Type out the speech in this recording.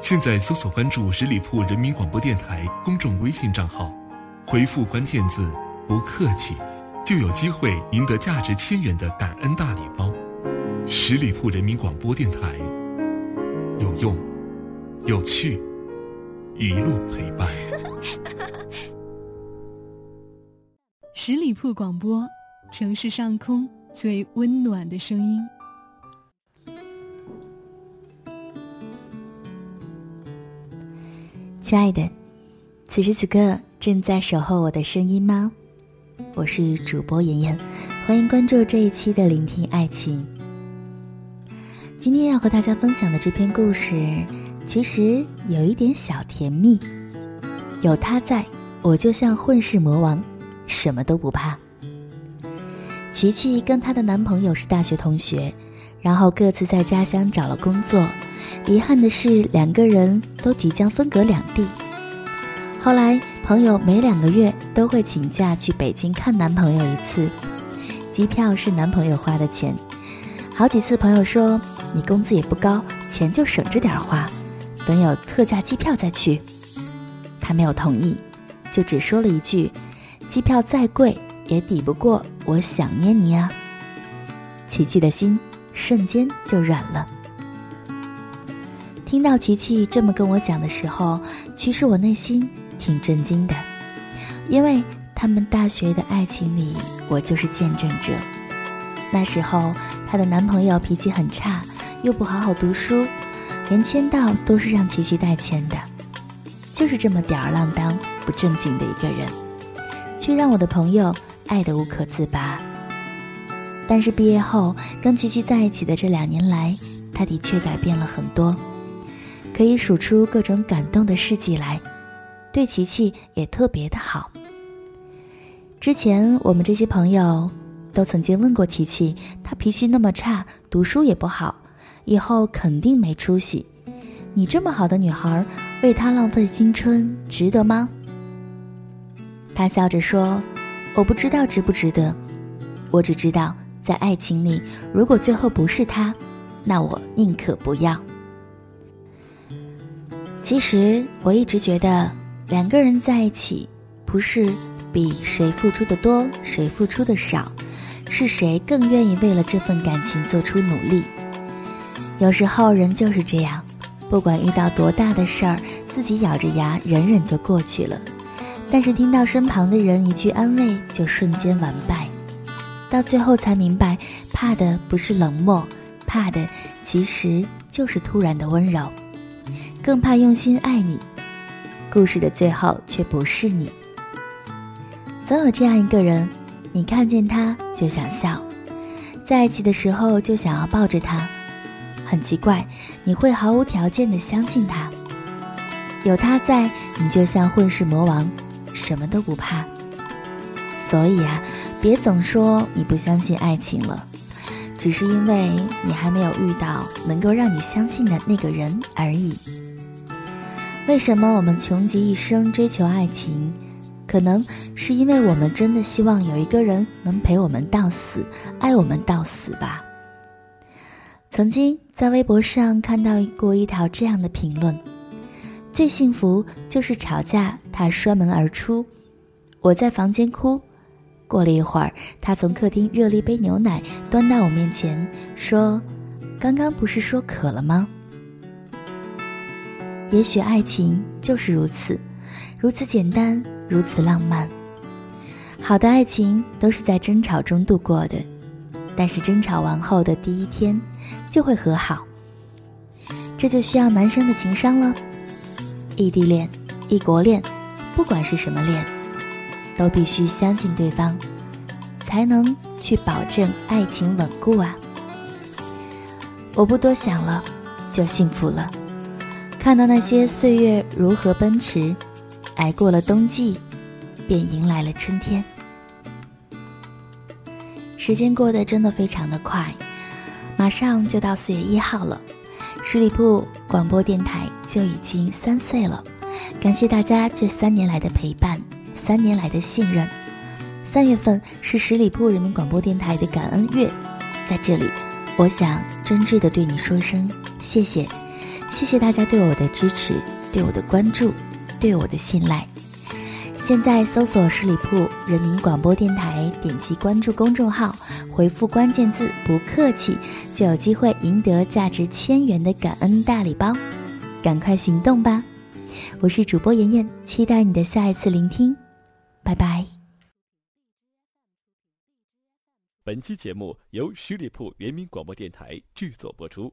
现在搜索关注十里铺人民广播电台公众微信账号，回复关键字“不客气”，就有机会赢得价值千元的感恩大礼包。十里铺人民广播电台，有用，有趣，一路陪伴。十里铺广播，城市上空最温暖的声音。亲爱的，此时此刻正在守候我的声音吗？我是主播妍妍，欢迎关注这一期的聆听爱情。今天要和大家分享的这篇故事，其实有一点小甜蜜。有他在，我就像混世魔王，什么都不怕。琪琪跟她的男朋友是大学同学，然后各自在家乡找了工作。遗憾的是，两个人都即将分隔两地。后来，朋友每两个月都会请假去北京看男朋友一次，机票是男朋友花的钱。好几次，朋友说：“你工资也不高，钱就省着点花，等有特价机票再去。”他没有同意，就只说了一句：“机票再贵也抵不过我想念你啊。”琪琪的心瞬间就软了。听到琪琪这么跟我讲的时候，其实我内心挺震惊的，因为他们大学的爱情里，我就是见证者。那时候，她的男朋友脾气很差，又不好好读书，连签到都是让琪琪代签的，就是这么吊儿郎当、不正经的一个人，却让我的朋友爱得无可自拔。但是毕业后跟琪琪在一起的这两年来，他的确改变了很多。可以数出各种感动的事迹来，对琪琪也特别的好。之前我们这些朋友都曾经问过琪琪，她脾气那么差，读书也不好，以后肯定没出息。你这么好的女孩，为他浪费青春，值得吗？她笑着说：“我不知道值不值得，我只知道在爱情里，如果最后不是他，那我宁可不要。”其实我一直觉得，两个人在一起，不是比谁付出的多，谁付出的少，是谁更愿意为了这份感情做出努力。有时候人就是这样，不管遇到多大的事儿，自己咬着牙忍忍就过去了，但是听到身旁的人一句安慰，就瞬间完败，到最后才明白，怕的不是冷漠，怕的其实就是突然的温柔。更怕用心爱你，故事的最后却不是你。总有这样一个人，你看见他就想笑，在一起的时候就想要抱着他。很奇怪，你会毫无条件的相信他。有他在，你就像混世魔王，什么都不怕。所以啊，别总说你不相信爱情了，只是因为你还没有遇到能够让你相信的那个人而已。为什么我们穷极一生追求爱情？可能是因为我们真的希望有一个人能陪我们到死，爱我们到死吧。曾经在微博上看到过一条这样的评论：最幸福就是吵架，他摔门而出，我在房间哭。过了一会儿，他从客厅热了一杯牛奶端到我面前，说：“刚刚不是说渴了吗？”也许爱情就是如此，如此简单，如此浪漫。好的爱情都是在争吵中度过的，但是争吵完后的第一天就会和好。这就需要男生的情商了。异地恋、异国恋，不管是什么恋，都必须相信对方，才能去保证爱情稳固啊！我不多想了，就幸福了。看到那些岁月如何奔驰，挨过了冬季，便迎来了春天。时间过得真的非常的快，马上就到四月一号了，十里铺广播电台就已经三岁了。感谢大家这三年来的陪伴，三年来的信任。三月份是十里铺人民广播电台的感恩月，在这里，我想真挚的对你说声谢谢，谢谢大家对我的支持，对我的关注，对我的信赖。现在搜索十里铺人民广播电台，点击关注公众号，回复关键字“不客气”，就有机会赢得价值千元的感恩大礼包，赶快行动吧！我是主播妍妍，期待你的下一次聆听，拜拜。本期节目由十里铺人民广播电台制作播出。